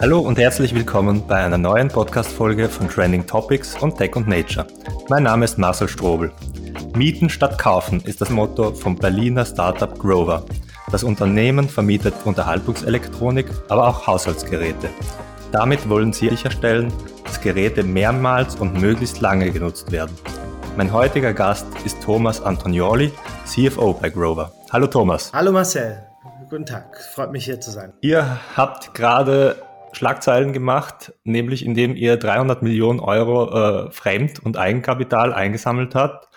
Hallo und herzlich willkommen bei einer neuen Podcast-Folge von Trending Topics und Tech und Nature. Mein Name ist Marcel Strobel. Mieten statt kaufen ist das Motto vom Berliner Startup Grover. Das Unternehmen vermietet Unterhaltungselektronik, aber auch Haushaltsgeräte. Damit wollen sie sicherstellen, dass Geräte mehrmals und möglichst lange genutzt werden. Mein heutiger Gast ist Thomas Antonioli, CFO bei Grover. Hallo Thomas. Hallo Marcel. Guten Tag. Freut mich hier zu sein. Ihr habt gerade Schlagzeilen gemacht, nämlich indem ihr 300 Millionen Euro äh, Fremd- und Eigenkapital eingesammelt habt.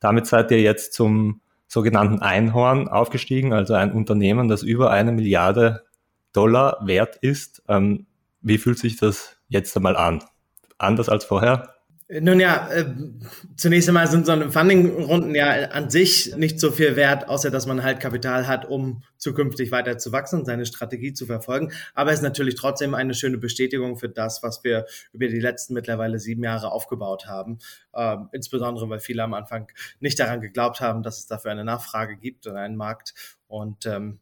Damit seid ihr jetzt zum sogenannten Einhorn aufgestiegen, also ein Unternehmen, das über eine Milliarde Dollar wert ist. Ähm, wie fühlt sich das jetzt einmal an? Anders als vorher? Nun ja, äh, zunächst einmal sind so eine Funding-Runden ja an sich nicht so viel wert, außer dass man halt Kapital hat, um zukünftig weiter zu wachsen und seine Strategie zu verfolgen. Aber es ist natürlich trotzdem eine schöne Bestätigung für das, was wir über die letzten mittlerweile sieben Jahre aufgebaut haben. Äh, insbesondere, weil viele am Anfang nicht daran geglaubt haben, dass es dafür eine Nachfrage gibt und einen Markt. Und ähm,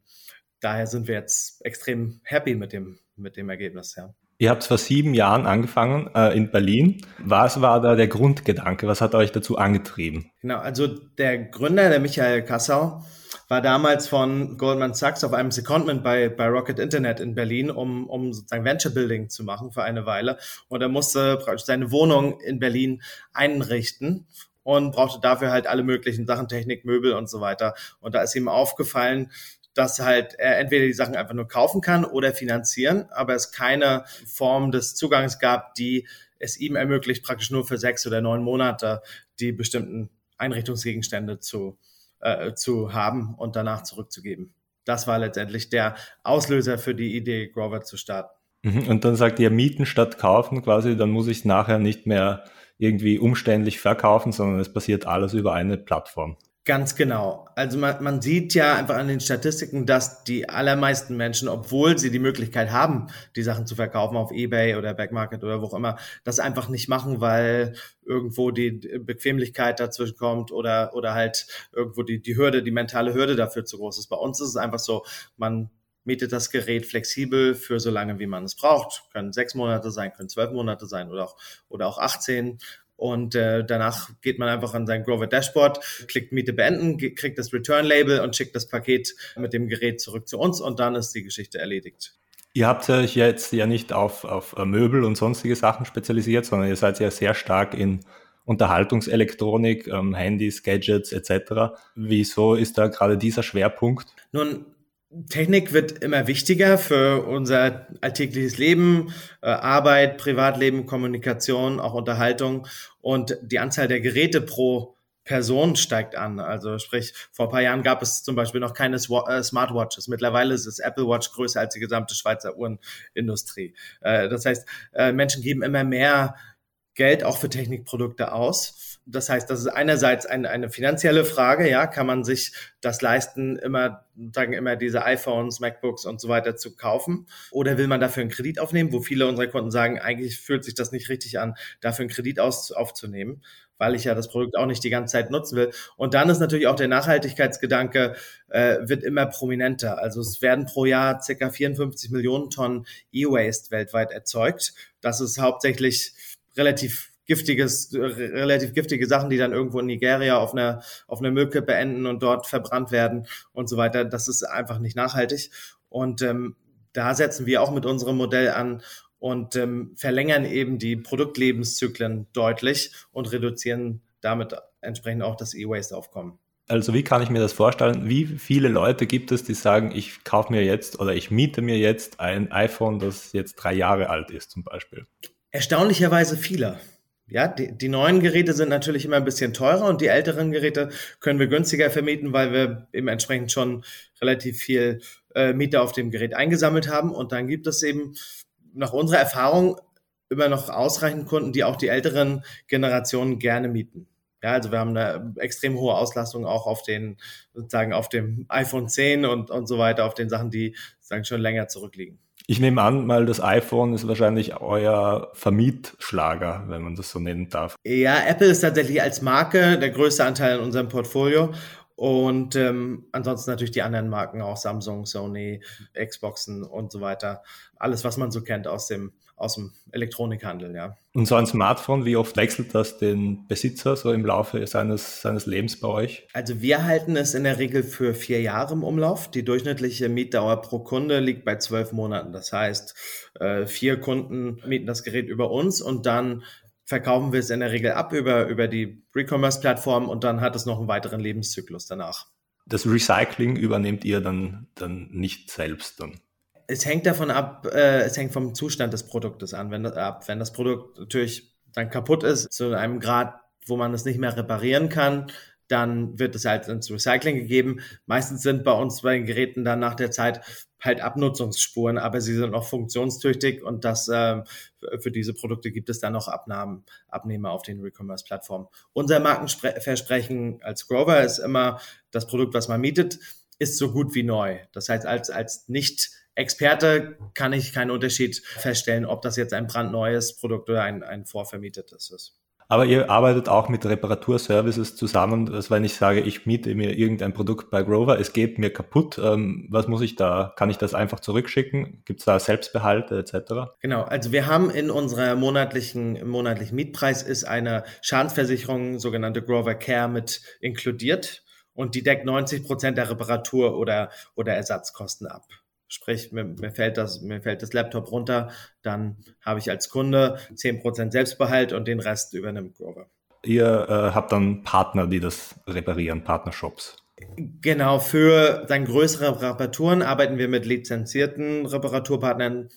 daher sind wir jetzt extrem happy mit dem, mit dem Ergebnis, ja. Ihr habt vor sieben Jahren angefangen äh, in Berlin. Was war da der Grundgedanke? Was hat euch dazu angetrieben? Genau, also der Gründer, der Michael Kassau, war damals von Goldman Sachs auf einem Secondment bei, bei Rocket Internet in Berlin, um, um sozusagen Venture Building zu machen für eine Weile. Und er musste praktisch seine Wohnung in Berlin einrichten und brauchte dafür halt alle möglichen Sachen, Technik, Möbel und so weiter. Und da ist ihm aufgefallen, dass halt er entweder die Sachen einfach nur kaufen kann oder finanzieren, aber es keine Form des Zugangs gab, die es ihm ermöglicht, praktisch nur für sechs oder neun Monate die bestimmten Einrichtungsgegenstände zu, äh, zu haben und danach zurückzugeben. Das war letztendlich der Auslöser für die Idee, Grover zu starten. Mhm. Und dann sagt ihr mieten statt kaufen quasi, dann muss ich es nachher nicht mehr irgendwie umständlich verkaufen, sondern es passiert alles über eine Plattform. Ganz genau. Also man, man sieht ja einfach an den Statistiken, dass die allermeisten Menschen, obwohl sie die Möglichkeit haben, die Sachen zu verkaufen auf eBay oder Backmarket oder wo auch immer, das einfach nicht machen, weil irgendwo die Bequemlichkeit dazwischen kommt oder, oder halt irgendwo die, die Hürde, die mentale Hürde dafür zu groß ist. Bei uns ist es einfach so, man mietet das Gerät flexibel für so lange, wie man es braucht. Können sechs Monate sein, können zwölf Monate sein oder auch, oder auch 18. Und äh, danach geht man einfach an sein Grover Dashboard, klickt Miete beenden, kriegt das Return-Label und schickt das Paket mit dem Gerät zurück zu uns und dann ist die Geschichte erledigt. Ihr habt euch jetzt ja nicht auf, auf äh, Möbel und sonstige Sachen spezialisiert, sondern ihr seid ja sehr stark in Unterhaltungselektronik, ähm, Handys, Gadgets etc. Wieso ist da gerade dieser Schwerpunkt? Nun, Technik wird immer wichtiger für unser alltägliches Leben, äh, Arbeit, Privatleben, Kommunikation, auch Unterhaltung. Und die Anzahl der Geräte pro Person steigt an. Also sprich, vor ein paar Jahren gab es zum Beispiel noch keine äh, Smartwatches. Mittlerweile ist es Apple Watch größer als die gesamte Schweizer Uhrenindustrie. Äh, das heißt, Menschen geben immer mehr Geld auch für Technikprodukte aus. Das heißt, das ist einerseits eine, eine finanzielle Frage, ja, kann man sich das leisten, immer, sagen immer diese iPhones, MacBooks und so weiter zu kaufen? Oder will man dafür einen Kredit aufnehmen, wo viele unserer Kunden sagen, eigentlich fühlt sich das nicht richtig an, dafür einen Kredit aus, aufzunehmen, weil ich ja das Produkt auch nicht die ganze Zeit nutzen will. Und dann ist natürlich auch der Nachhaltigkeitsgedanke, äh, wird immer prominenter. Also es werden pro Jahr circa 54 Millionen Tonnen E-Waste weltweit erzeugt. Das ist hauptsächlich relativ giftiges, relativ giftige Sachen, die dann irgendwo in Nigeria auf einer, auf einer Müllkippe enden und dort verbrannt werden und so weiter. Das ist einfach nicht nachhaltig. Und ähm, da setzen wir auch mit unserem Modell an und ähm, verlängern eben die Produktlebenszyklen deutlich und reduzieren damit entsprechend auch das E-Waste-Aufkommen. Also wie kann ich mir das vorstellen? Wie viele Leute gibt es, die sagen, ich kaufe mir jetzt oder ich miete mir jetzt ein iPhone, das jetzt drei Jahre alt ist zum Beispiel? Erstaunlicherweise viele. Ja, die, die neuen Geräte sind natürlich immer ein bisschen teurer und die älteren Geräte können wir günstiger vermieten, weil wir eben entsprechend schon relativ viel äh, Miete auf dem Gerät eingesammelt haben. Und dann gibt es eben nach unserer Erfahrung immer noch ausreichend Kunden, die auch die älteren Generationen gerne mieten. Ja, also wir haben eine extrem hohe Auslastung auch auf den, sozusagen auf dem iPhone 10 und, und so weiter, auf den Sachen, die sozusagen schon länger zurückliegen. Ich nehme an, mal das iPhone ist wahrscheinlich euer Vermietschlager, wenn man das so nennen darf. Ja, Apple ist tatsächlich als Marke der größte Anteil in unserem Portfolio. Und ähm, ansonsten natürlich die anderen Marken, auch Samsung, Sony, Xboxen und so weiter. Alles, was man so kennt aus dem, aus dem Elektronikhandel, ja. Und so ein Smartphone, wie oft wechselt das den Besitzer so im Laufe seines, seines Lebens bei euch? Also wir halten es in der Regel für vier Jahre im Umlauf. Die durchschnittliche Mietdauer pro Kunde liegt bei zwölf Monaten. Das heißt, äh, vier Kunden mieten das Gerät über uns und dann verkaufen wir es in der Regel ab über, über die Recommerce-Plattform und dann hat es noch einen weiteren Lebenszyklus danach. Das Recycling übernehmt ihr dann, dann nicht selbst dann? Es hängt davon ab, äh, es hängt vom Zustand des Produktes an. Wenn, ab, wenn das Produkt natürlich dann kaputt ist, zu einem Grad, wo man es nicht mehr reparieren kann, dann wird es halt ins Recycling gegeben. Meistens sind bei uns bei den Geräten dann nach der Zeit halt Abnutzungsspuren, aber sie sind noch funktionstüchtig und das äh, für diese Produkte gibt es dann noch Abnahmen, Abnehmer auf den Recommerce-Plattformen. Unser Markenversprechen als Grover ist immer, das Produkt, was man mietet, ist so gut wie neu. Das heißt, als, als nicht Experte kann ich keinen Unterschied feststellen, ob das jetzt ein brandneues Produkt oder ein, ein vorvermietetes ist. Aber ihr arbeitet auch mit Reparaturservices zusammen. dass wenn ich sage, ich miete mir irgendein Produkt bei Grover, es geht mir kaputt, ähm, was muss ich da? Kann ich das einfach zurückschicken? Gibt es da Selbstbehalte etc.? Genau, also wir haben in unserer monatlichen, monatlichen Mietpreis ist eine Schadensversicherung, sogenannte Grover Care, mit inkludiert und die deckt 90 Prozent der Reparatur- oder, oder Ersatzkosten ab. Sprich, mir, mir, fällt das, mir fällt das Laptop runter, dann habe ich als Kunde 10% Selbstbehalt und den Rest übernimmt Grover. Ihr äh, habt dann Partner, die das reparieren, Partnershops. Genau, für dann größere Reparaturen arbeiten wir mit lizenzierten Reparaturpartnern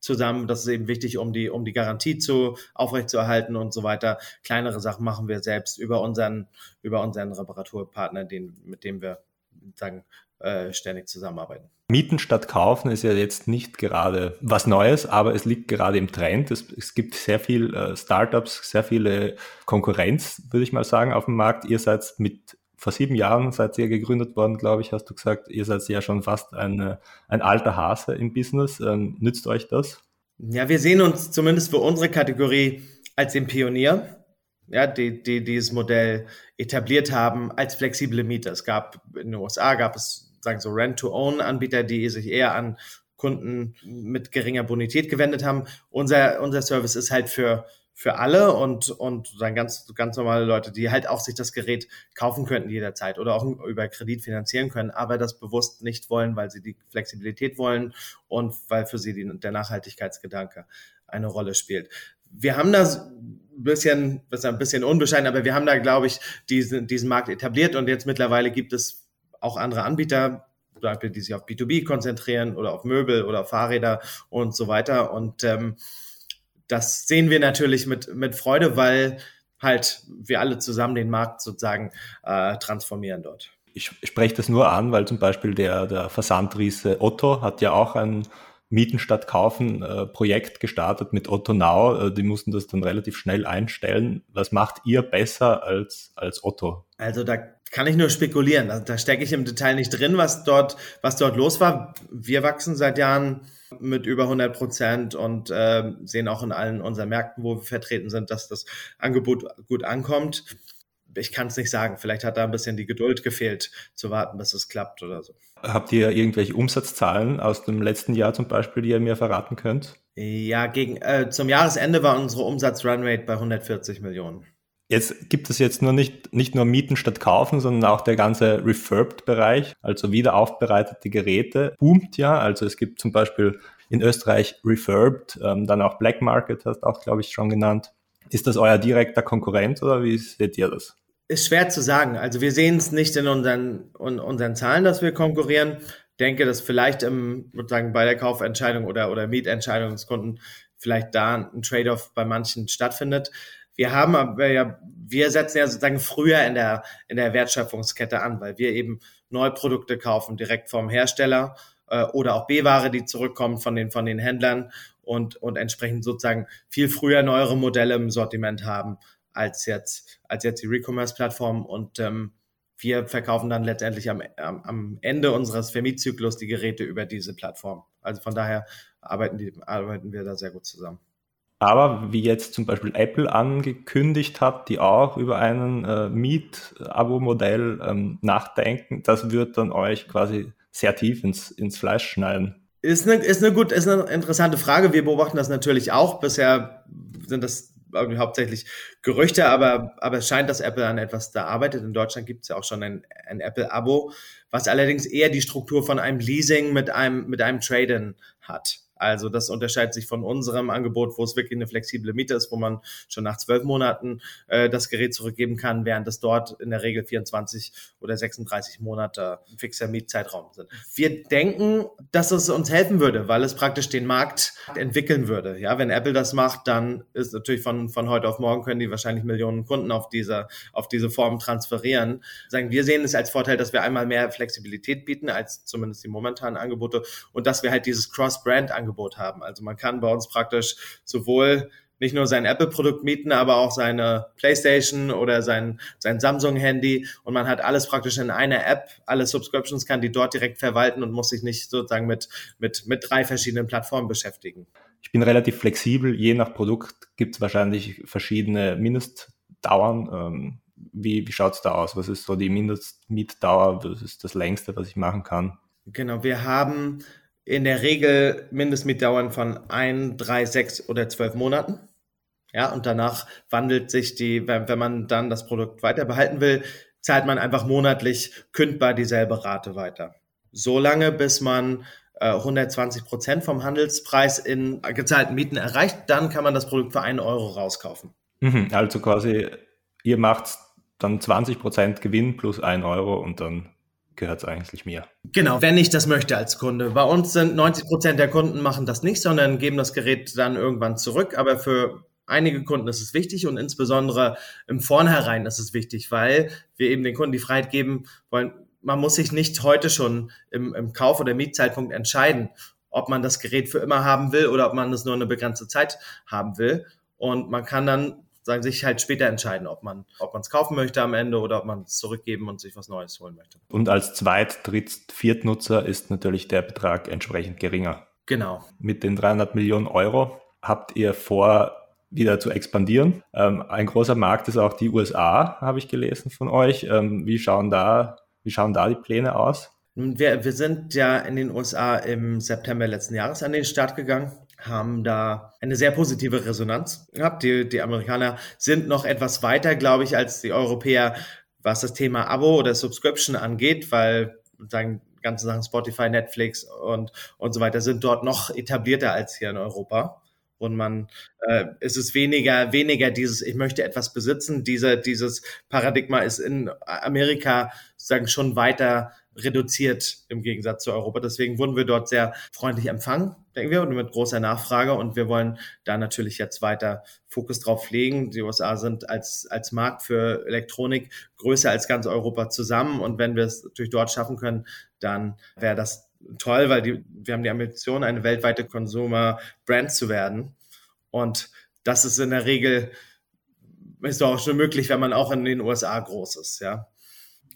zusammen. Das ist eben wichtig, um die, um die Garantie zu aufrechtzuerhalten und so weiter. Kleinere Sachen machen wir selbst über unseren, über unseren Reparaturpartner, den, mit dem wir sagen, äh, ständig zusammenarbeiten. Mieten statt kaufen ist ja jetzt nicht gerade was Neues, aber es liegt gerade im Trend. Es, es gibt sehr viel äh, Startups, sehr viele Konkurrenz, würde ich mal sagen, auf dem Markt. Ihr seid mit vor sieben Jahren seid ihr gegründet worden, glaube ich, hast du gesagt. Ihr seid ja schon fast ein, ein alter Hase im Business. Ähm, nützt euch das? Ja, wir sehen uns zumindest für unsere Kategorie als den Pionier, ja, die, die dieses Modell etabliert haben als flexible Mieter. Es gab in den USA gab es sagen so Rent-to-Own-Anbieter, die sich eher an Kunden mit geringer Bonität gewendet haben. Unser, unser Service ist halt für, für alle und, und dann ganz, ganz normale Leute, die halt auch sich das Gerät kaufen könnten jederzeit oder auch über Kredit finanzieren können, aber das bewusst nicht wollen, weil sie die Flexibilität wollen und weil für sie die, der Nachhaltigkeitsgedanke eine Rolle spielt. Wir haben da ein bisschen, das ist ein bisschen unbescheiden, aber wir haben da, glaube ich, diesen, diesen Markt etabliert und jetzt mittlerweile gibt es auch andere Anbieter, die sich auf B2B konzentrieren oder auf Möbel oder auf Fahrräder und so weiter. Und ähm, das sehen wir natürlich mit, mit Freude, weil halt wir alle zusammen den Markt sozusagen äh, transformieren dort. Ich spreche das nur an, weil zum Beispiel der, der Versandriese Otto hat ja auch ein Mieten statt Kaufen äh, Projekt gestartet mit Otto Now. Äh, die mussten das dann relativ schnell einstellen. Was macht ihr besser als, als Otto? Also da kann ich nur spekulieren. Da, da stecke ich im Detail nicht drin, was dort, was dort los war. Wir wachsen seit Jahren mit über 100 Prozent und äh, sehen auch in allen unseren Märkten, wo wir vertreten sind, dass das Angebot gut ankommt. Ich kann es nicht sagen. Vielleicht hat da ein bisschen die Geduld gefehlt, zu warten, bis es klappt oder so. Habt ihr irgendwelche Umsatzzahlen aus dem letzten Jahr zum Beispiel, die ihr mir verraten könnt? Ja, gegen, äh, zum Jahresende war unsere Umsatzrunrate bei 140 Millionen. Jetzt gibt es jetzt nur nicht, nicht nur Mieten statt Kaufen, sondern auch der ganze Refurbed-Bereich, also wieder aufbereitete Geräte, boomt ja. Also es gibt zum Beispiel in Österreich Refurbed, ähm, dann auch Black Market, hast du auch, glaube ich, schon genannt. Ist das euer direkter Konkurrent oder wie seht ihr das? Ist schwer zu sagen. Also wir sehen es nicht in unseren, in unseren Zahlen, dass wir konkurrieren. Ich denke, dass vielleicht im, sozusagen bei der Kaufentscheidung oder, oder Mietentscheidung des Kunden vielleicht da ein Trade-off bei manchen stattfindet. Wir haben aber ja, wir setzen ja sozusagen früher in der, in der Wertschöpfungskette an, weil wir eben neue Produkte kaufen direkt vom Hersteller äh, oder auch B-Ware, die zurückkommen von den, von den Händlern und, und entsprechend sozusagen viel früher neuere Modelle im Sortiment haben als jetzt, als jetzt die Recommerce-Plattform und ähm, wir verkaufen dann letztendlich am, am Ende unseres Vermietzyklus die Geräte über diese Plattform. Also von daher arbeiten, die, arbeiten wir da sehr gut zusammen. Aber wie jetzt zum Beispiel Apple angekündigt hat, die auch über einen äh, Miet-Abo-Modell ähm, nachdenken, das wird dann euch quasi sehr tief ins, ins Fleisch schneiden. Ist eine, ist eine gut, ist eine interessante Frage. Wir beobachten das natürlich auch. Bisher sind das hauptsächlich Gerüchte, aber, aber es scheint, dass Apple an etwas da arbeitet. In Deutschland gibt es ja auch schon ein, ein Apple-Abo, was allerdings eher die Struktur von einem Leasing mit einem, mit einem Trade-in hat. Also das unterscheidet sich von unserem Angebot, wo es wirklich eine flexible Miete ist, wo man schon nach zwölf Monaten äh, das Gerät zurückgeben kann, während es dort in der Regel 24 oder 36 Monate fixer Mietzeitraum sind. Wir denken, dass es uns helfen würde, weil es praktisch den Markt entwickeln würde. Ja, wenn Apple das macht, dann ist natürlich von, von heute auf morgen können die wahrscheinlich Millionen Kunden auf diese, auf diese Form transferieren. Sagen, wir sehen es als Vorteil, dass wir einmal mehr Flexibilität bieten als zumindest die momentanen Angebote und dass wir halt dieses Cross-Brand-Angebot Angebot haben. Also man kann bei uns praktisch sowohl nicht nur sein Apple-Produkt mieten, aber auch seine PlayStation oder sein, sein Samsung-Handy und man hat alles praktisch in einer App. Alle Subscriptions kann die dort direkt verwalten und muss sich nicht sozusagen mit, mit, mit drei verschiedenen Plattformen beschäftigen. Ich bin relativ flexibel. Je nach Produkt gibt es wahrscheinlich verschiedene Mindestdauern. Ähm, wie wie schaut es da aus? Was ist so die Mindestmietdauer? Was ist das längste, was ich machen kann? Genau, wir haben in der Regel Mindestmietdauern von ein, drei, sechs oder zwölf Monaten. Ja, und danach wandelt sich die, wenn, wenn man dann das Produkt weiter behalten will, zahlt man einfach monatlich kündbar dieselbe Rate weiter. So lange, bis man äh, 120 Prozent vom Handelspreis in gezahlten Mieten erreicht, dann kann man das Produkt für einen Euro rauskaufen. Mhm, also quasi, ihr macht dann 20 Prozent Gewinn plus ein Euro und dann gehört es eigentlich mir. Genau, wenn ich das möchte als Kunde. Bei uns sind 90 Prozent der Kunden machen das nicht, sondern geben das Gerät dann irgendwann zurück. Aber für einige Kunden ist es wichtig und insbesondere im Vornherein ist es wichtig, weil wir eben den Kunden die Freiheit geben wollen. Man muss sich nicht heute schon im, im Kauf- oder Mietzeitpunkt entscheiden, ob man das Gerät für immer haben will oder ob man es nur eine begrenzte Zeit haben will. Und man kann dann sagen, sich halt später entscheiden, ob man ob man es kaufen möchte am Ende oder ob man es zurückgeben und sich was Neues holen möchte. Und als Zweit-, Dritt-, Viertnutzer ist natürlich der Betrag entsprechend geringer. Genau. Mit den 300 Millionen Euro habt ihr vor, wieder zu expandieren. Ähm, ein großer Markt ist auch die USA, habe ich gelesen von euch. Ähm, wie schauen da, wie schauen da die Pläne aus? Wir, wir sind ja in den USA im September letzten Jahres an den Start gegangen haben da eine sehr positive Resonanz gehabt. Die, die Amerikaner sind noch etwas weiter, glaube ich, als die Europäer, was das Thema Abo oder Subscription angeht, weil sagen ganze Sachen Spotify, Netflix und und so weiter sind dort noch etablierter als hier in Europa. Und man äh, ist es weniger weniger dieses ich möchte etwas besitzen. Dieser dieses Paradigma ist in Amerika sozusagen schon weiter reduziert im Gegensatz zu Europa. Deswegen wurden wir dort sehr freundlich empfangen, denken wir, und mit großer Nachfrage. Und wir wollen da natürlich jetzt weiter Fokus drauf legen. Die USA sind als, als Markt für Elektronik größer als ganz Europa zusammen. Und wenn wir es natürlich dort schaffen können, dann wäre das toll, weil die, wir haben die Ambition, eine weltweite Consumer-Brand zu werden. Und das ist in der Regel ist doch auch schon möglich, wenn man auch in den USA groß ist, ja.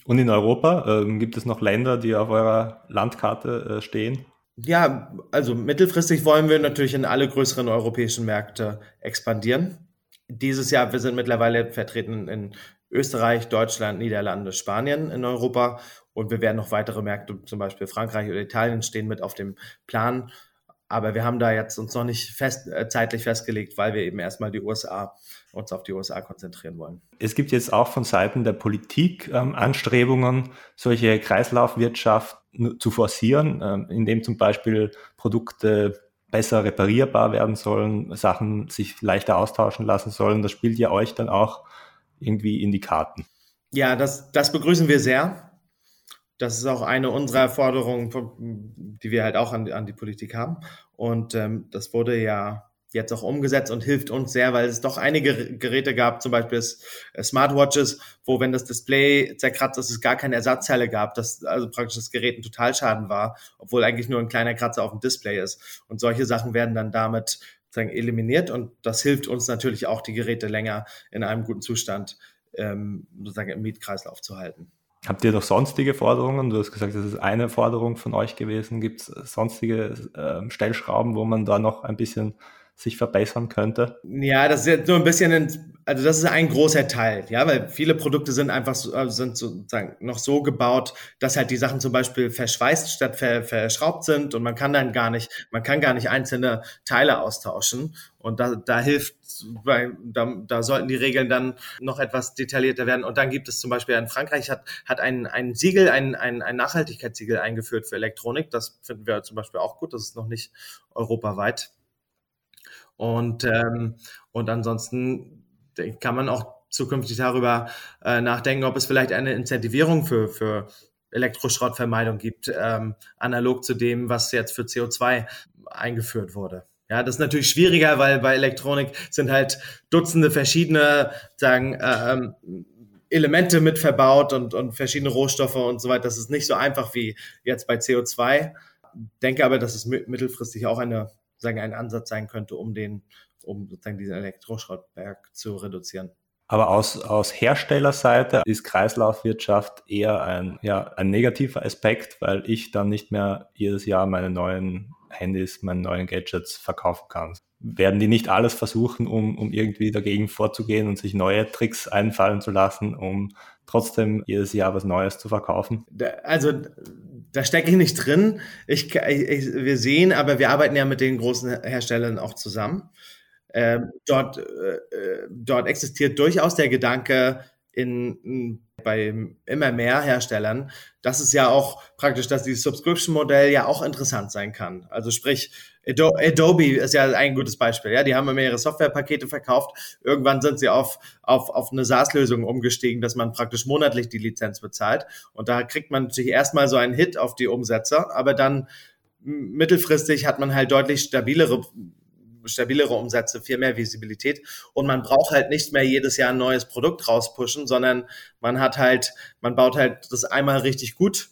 Und in Europa ähm, gibt es noch Länder, die auf eurer Landkarte äh, stehen? Ja, also mittelfristig wollen wir natürlich in alle größeren europäischen Märkte expandieren. Dieses Jahr, wir sind mittlerweile vertreten in Österreich, Deutschland, Niederlande, Spanien in Europa und wir werden noch weitere Märkte, zum Beispiel Frankreich oder Italien, stehen mit auf dem Plan. Aber wir haben da jetzt uns noch nicht fest, äh, zeitlich festgelegt, weil wir eben erstmal die USA, uns auf die USA konzentrieren wollen. Es gibt jetzt auch von Seiten der Politik ähm, Anstrebungen, solche Kreislaufwirtschaft zu forcieren, ähm, indem zum Beispiel Produkte besser reparierbar werden sollen, Sachen sich leichter austauschen lassen sollen. Das spielt ja euch dann auch irgendwie in die Karten. Ja, das, das begrüßen wir sehr. Das ist auch eine unserer Forderungen, die wir halt auch an, an die Politik haben. Und ähm, das wurde ja jetzt auch umgesetzt und hilft uns sehr, weil es doch einige Geräte gab, zum Beispiel äh, Smartwatches, wo wenn das Display zerkratzt ist, es gar keine Ersatzteile gab, dass also praktisch das Gerät ein Totalschaden war, obwohl eigentlich nur ein kleiner Kratzer auf dem Display ist. Und solche Sachen werden dann damit sozusagen eliminiert und das hilft uns natürlich auch, die Geräte länger in einem guten Zustand ähm, sozusagen im Mietkreislauf zu halten. Habt ihr noch sonstige Forderungen? Du hast gesagt, das ist eine Forderung von euch gewesen. Gibt es sonstige äh, Stellschrauben, wo man da noch ein bisschen sich verbessern könnte? Ja, das ist jetzt nur ein bisschen, ein, also das ist ein großer Teil, ja, weil viele Produkte sind einfach so, äh, sind sozusagen noch so gebaut, dass halt die Sachen zum Beispiel verschweißt statt ver, verschraubt sind und man kann dann gar nicht, man kann gar nicht einzelne Teile austauschen. Und da, da hilft, da, da sollten die Regeln dann noch etwas detaillierter werden. Und dann gibt es zum Beispiel in Frankreich hat, hat ein, ein Siegel, ein, ein, ein Nachhaltigkeitssiegel eingeführt für Elektronik, das finden wir zum Beispiel auch gut, das ist noch nicht europaweit und, ähm, und ansonsten kann man auch zukünftig darüber äh, nachdenken, ob es vielleicht eine Incentivierung für, für Elektroschrottvermeidung gibt, ähm, analog zu dem, was jetzt für CO2 eingeführt wurde. Ja, das ist natürlich schwieriger, weil bei Elektronik sind halt Dutzende verschiedene, sagen, ähm, Elemente mit verbaut und, und verschiedene Rohstoffe und so weiter. Das ist nicht so einfach wie jetzt bei CO2. Denke aber, dass es mittelfristig auch eine sagen, ein Ansatz sein könnte, um den, um sozusagen diesen Elektroschrottberg zu reduzieren. Aber aus, aus Herstellerseite ist Kreislaufwirtschaft eher ein, ja, ein negativer Aspekt, weil ich dann nicht mehr jedes Jahr meine neuen Handys, meine neuen Gadgets verkaufen kann. Werden die nicht alles versuchen, um, um irgendwie dagegen vorzugehen und sich neue Tricks einfallen zu lassen, um trotzdem jedes Jahr was Neues zu verkaufen? Also da stecke ich nicht drin. Ich, ich, wir sehen, aber wir arbeiten ja mit den großen Herstellern auch zusammen. Ähm, dort, äh, dort existiert durchaus der Gedanke in, bei immer mehr Herstellern, dass es ja auch praktisch, dass dieses Subscription-Modell ja auch interessant sein kann. Also sprich, Adobe ist ja ein gutes Beispiel. Ja, die haben immer ihre Softwarepakete verkauft. Irgendwann sind sie auf, auf, auf eine SaaS-Lösung umgestiegen, dass man praktisch monatlich die Lizenz bezahlt. Und da kriegt man natürlich erstmal so einen Hit auf die Umsätze, aber dann mittelfristig hat man halt deutlich stabilere stabilere Umsätze, viel mehr Visibilität und man braucht halt nicht mehr jedes Jahr ein neues Produkt rauspushen, sondern man hat halt, man baut halt das einmal richtig gut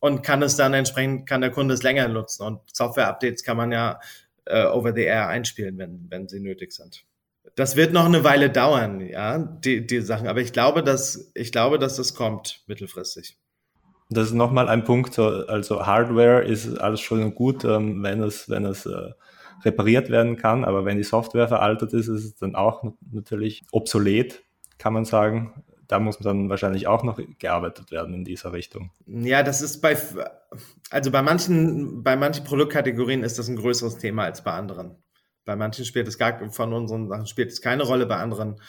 und kann es dann entsprechend, kann der Kunde es länger nutzen. Und Software-Updates kann man ja äh, over the air einspielen, wenn, wenn sie nötig sind. Das wird noch eine Weile dauern, ja, die, die Sachen. Aber ich glaube, dass, ich glaube, dass das kommt mittelfristig. Das ist nochmal ein Punkt, also Hardware ist alles schon gut, ähm, wenn es, wenn es äh, repariert werden kann, aber wenn die Software veraltet ist, ist es dann auch natürlich obsolet, kann man sagen da muss dann wahrscheinlich auch noch gearbeitet werden in dieser Richtung. Ja, das ist bei, also bei manchen, bei manchen Produktkategorien ist das ein größeres Thema als bei anderen. Bei manchen spielt es gar, von unseren Sachen spielt es keine Rolle, bei anderen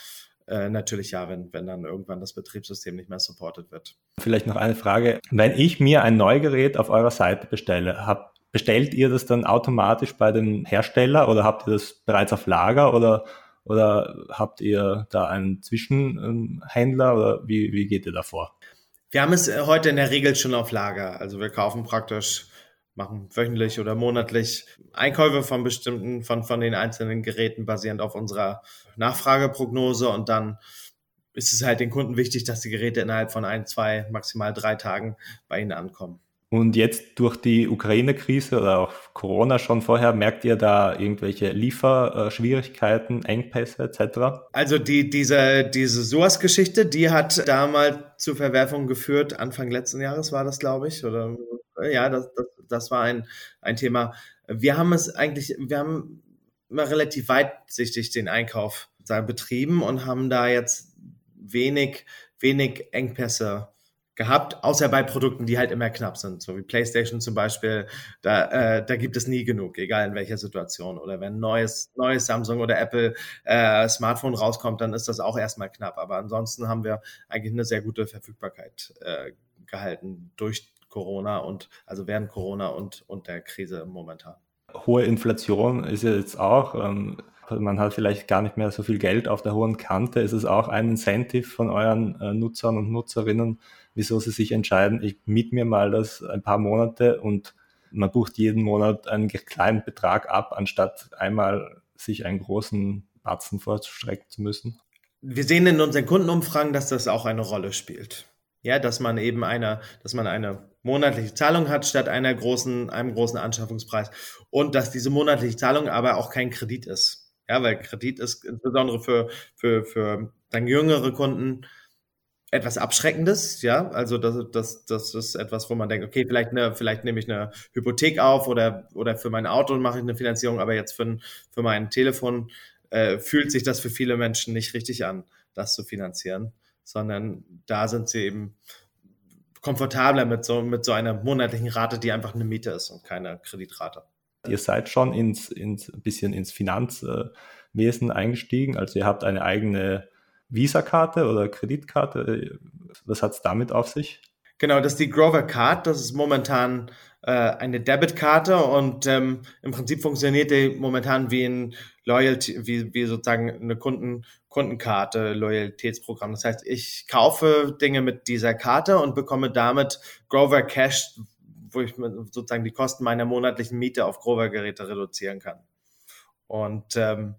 äh, natürlich ja, wenn, wenn dann irgendwann das Betriebssystem nicht mehr supported wird. Vielleicht noch eine Frage. Wenn ich mir ein Neugerät auf eurer Seite bestelle, hab, bestellt ihr das dann automatisch bei dem Hersteller oder habt ihr das bereits auf Lager oder oder habt ihr da einen Zwischenhändler oder wie, wie geht ihr da vor? Wir haben es äh, heute in der Regel schon auf Lager. Also wir kaufen praktisch, machen wöchentlich oder monatlich Einkäufe von bestimmten, von, von den einzelnen Geräten basierend auf unserer Nachfrageprognose und dann ist es halt den Kunden wichtig, dass die Geräte innerhalb von ein, zwei, maximal drei Tagen bei ihnen ankommen. Und jetzt durch die Ukraine-Krise oder auch Corona schon vorher, merkt ihr da irgendwelche Lieferschwierigkeiten, Engpässe etc.? Also die, diese, diese SOAS-Geschichte, die hat damals zu Verwerfungen geführt. Anfang letzten Jahres war das, glaube ich. Oder ja, das, das, das war ein, ein Thema. Wir haben es eigentlich, wir haben immer relativ weitsichtig den Einkauf betrieben und haben da jetzt wenig, wenig Engpässe gehabt, außer bei Produkten, die halt immer knapp sind, so wie PlayStation zum Beispiel. Da, äh, da gibt es nie genug, egal in welcher Situation. Oder wenn neues, neues Samsung oder Apple äh, Smartphone rauskommt, dann ist das auch erstmal knapp. Aber ansonsten haben wir eigentlich eine sehr gute Verfügbarkeit äh, gehalten durch Corona und also während Corona und, und der Krise momentan. Hohe Inflation ist ja jetzt auch. Ähm man hat vielleicht gar nicht mehr so viel Geld auf der hohen Kante. Ist es auch ein Incentive von euren äh, Nutzern und Nutzerinnen, wieso sie sich entscheiden, ich miete mir mal das ein paar Monate und man bucht jeden Monat einen kleinen Betrag ab, anstatt einmal sich einen großen Batzen vorzustrecken zu müssen? Wir sehen in unseren Kundenumfragen, dass das auch eine Rolle spielt. Ja, dass man eben eine, dass man eine monatliche Zahlung hat statt einer großen, einem großen Anschaffungspreis und dass diese monatliche Zahlung aber auch kein Kredit ist. Ja, weil Kredit ist insbesondere für, für, für dann jüngere Kunden etwas Abschreckendes, ja. Also das, das, das ist etwas, wo man denkt, okay, vielleicht, eine, vielleicht nehme ich eine Hypothek auf oder, oder für mein Auto mache ich eine Finanzierung, aber jetzt für, für mein Telefon äh, fühlt sich das für viele Menschen nicht richtig an, das zu finanzieren, sondern da sind sie eben komfortabler mit so, mit so einer monatlichen Rate, die einfach eine Miete ist und keine Kreditrate. Ihr seid schon ins, ins ein bisschen ins Finanzwesen eingestiegen, also ihr habt eine eigene Visa-Karte oder Kreditkarte. Was hat es damit auf sich? Genau, das ist die Grover Card. Das ist momentan äh, eine Debitkarte und ähm, im Prinzip funktioniert die momentan wie ein Loyalty, wie, wie sozusagen eine Kunden, Kundenkarte, Loyalitätsprogramm. Das heißt, ich kaufe Dinge mit dieser Karte und bekomme damit Grover Cash, wo ich sozusagen die Kosten meiner monatlichen Miete auf Grover-Geräte reduzieren kann. Und ähm,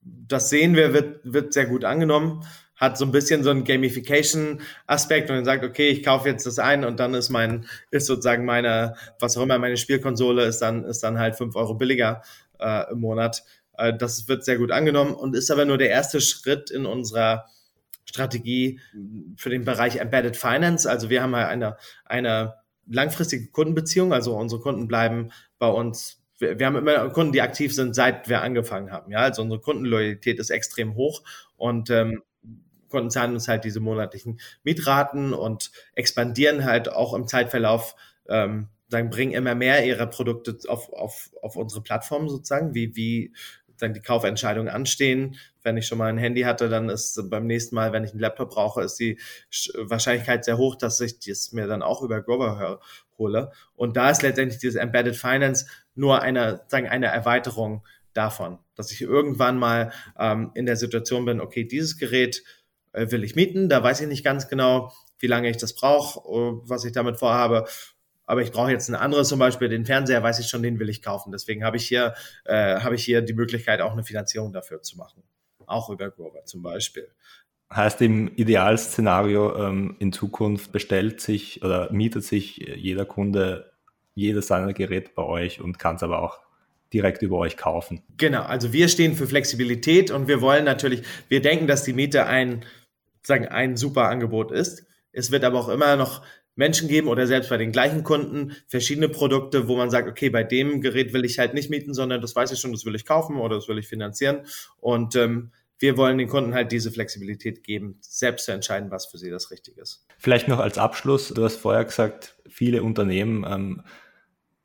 das sehen wir, wird, wird sehr gut angenommen, hat so ein bisschen so einen Gamification-Aspekt und man sagt, okay, ich kaufe jetzt das ein und dann ist mein, ist sozusagen meine, was auch immer meine Spielkonsole ist dann, ist dann halt fünf Euro billiger äh, im Monat. Äh, das wird sehr gut angenommen und ist aber nur der erste Schritt in unserer Strategie für den Bereich Embedded Finance. Also wir haben ja eine, eine langfristige Kundenbeziehung, also unsere Kunden bleiben bei uns wir, wir haben immer Kunden, die aktiv sind, seit wir angefangen haben. Ja, also unsere Kundenloyalität ist extrem hoch und ähm, Kunden zahlen uns halt diese monatlichen Mietraten und expandieren halt auch im Zeitverlauf, ähm, sagen, bringen immer mehr ihrer Produkte auf, auf, auf unsere Plattform sozusagen, wie, wie dann die Kaufentscheidungen anstehen. Wenn ich schon mal ein Handy hatte, dann ist beim nächsten Mal, wenn ich einen Laptop brauche, ist die Wahrscheinlichkeit sehr hoch, dass ich das mir dann auch über Grover hole. Und da ist letztendlich dieses Embedded Finance nur eine, sagen, eine Erweiterung davon, dass ich irgendwann mal ähm, in der Situation bin, okay, dieses Gerät äh, will ich mieten, da weiß ich nicht ganz genau, wie lange ich das brauche, äh, was ich damit vorhabe aber ich brauche jetzt ein anderes, zum Beispiel den Fernseher, weiß ich schon, den will ich kaufen. Deswegen habe ich hier, äh, habe ich hier die Möglichkeit, auch eine Finanzierung dafür zu machen. Auch über Grover zum Beispiel. Heißt im Idealszenario ähm, in Zukunft bestellt sich oder mietet sich jeder Kunde jedes seiner Geräte bei euch und kann es aber auch direkt über euch kaufen. Genau, also wir stehen für Flexibilität und wir wollen natürlich, wir denken, dass die Miete ein, sagen, ein super Angebot ist. Es wird aber auch immer noch Menschen geben oder selbst bei den gleichen Kunden verschiedene Produkte, wo man sagt, okay, bei dem Gerät will ich halt nicht mieten, sondern das weiß ich schon, das will ich kaufen oder das will ich finanzieren. Und ähm, wir wollen den Kunden halt diese Flexibilität geben, selbst zu entscheiden, was für sie das Richtige ist. Vielleicht noch als Abschluss, du hast vorher gesagt, viele Unternehmen ähm,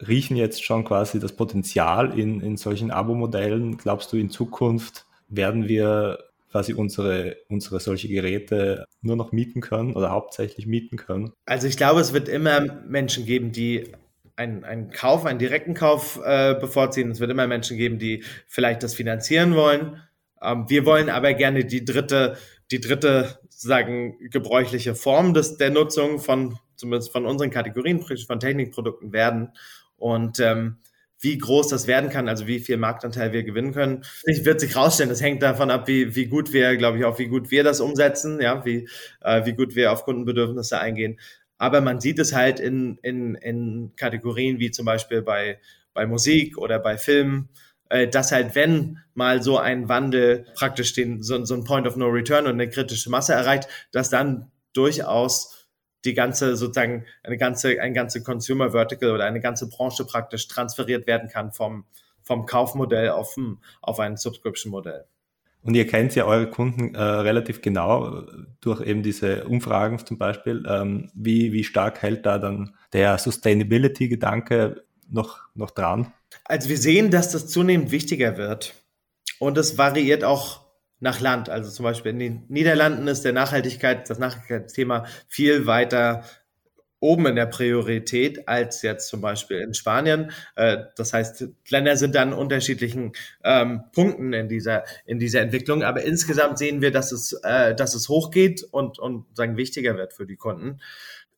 riechen jetzt schon quasi das Potenzial in, in solchen Abo-Modellen. Glaubst du, in Zukunft werden wir quasi unsere, unsere solche Geräte nur noch mieten können oder hauptsächlich mieten können? Also ich glaube, es wird immer Menschen geben, die einen, einen Kauf, einen direkten Kauf äh, bevorziehen. Es wird immer Menschen geben, die vielleicht das finanzieren wollen. Ähm, wir wollen aber gerne die dritte, die dritte, sagen, gebräuchliche Form des, der Nutzung von, zumindest von unseren Kategorien, von Technikprodukten werden. Und ähm, wie groß das werden kann, also wie viel Marktanteil wir gewinnen können, ich wird sich rausstellen. Das hängt davon ab, wie, wie gut wir, glaube ich, auch wie gut wir das umsetzen, ja, wie, äh, wie gut wir auf Kundenbedürfnisse eingehen. Aber man sieht es halt in, in, in Kategorien wie zum Beispiel bei, bei Musik oder bei Filmen, äh, dass halt, wenn mal so ein Wandel praktisch den, so, so ein Point of No Return und eine kritische Masse erreicht, dass dann durchaus die ganze sozusagen eine ganze ein ganze Consumer Vertical oder eine ganze Branche praktisch transferiert werden kann vom vom Kaufmodell auf auf ein Subscription Modell. Und ihr kennt ja eure Kunden äh, relativ genau durch eben diese Umfragen zum Beispiel. Ähm, wie, wie stark hält da dann der Sustainability-Gedanke noch, noch dran? Also wir sehen, dass das zunehmend wichtiger wird. Und es variiert auch nach Land. Also zum Beispiel in den Niederlanden ist der Nachhaltigkeit, das Nachhaltigkeitsthema viel weiter oben in der Priorität als jetzt zum Beispiel in Spanien. Äh, das heißt, Länder sind dann unterschiedlichen ähm, Punkten in dieser in dieser Entwicklung. Aber insgesamt sehen wir, dass es äh, dass es hochgeht und und sagen wichtiger wird für die Kunden.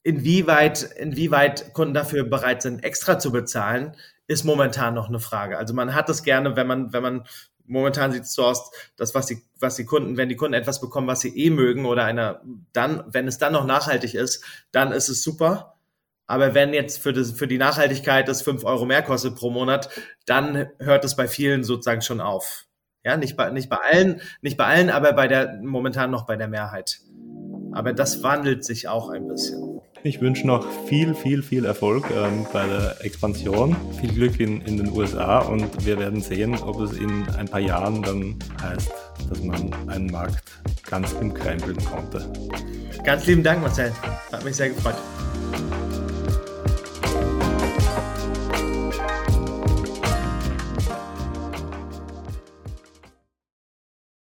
Inwieweit inwieweit Kunden dafür bereit sind, extra zu bezahlen, ist momentan noch eine Frage. Also man hat es gerne, wenn man wenn man momentan sieht es so aus, dass was die, was die Kunden, wenn die Kunden etwas bekommen, was sie eh mögen oder einer, dann, wenn es dann noch nachhaltig ist, dann ist es super. Aber wenn jetzt für, das, für die Nachhaltigkeit das fünf Euro mehr kostet pro Monat, dann hört es bei vielen sozusagen schon auf. Ja, nicht bei, nicht bei allen, nicht bei allen, aber bei der, momentan noch bei der Mehrheit. Aber das wandelt sich auch ein bisschen. Ich wünsche noch viel, viel, viel Erfolg ähm, bei der Expansion. Viel Glück in, in den USA und wir werden sehen, ob es in ein paar Jahren dann heißt, dass man einen Markt ganz umkrempeln konnte. Ganz lieben Dank, Marcel. Hat mich sehr gefreut.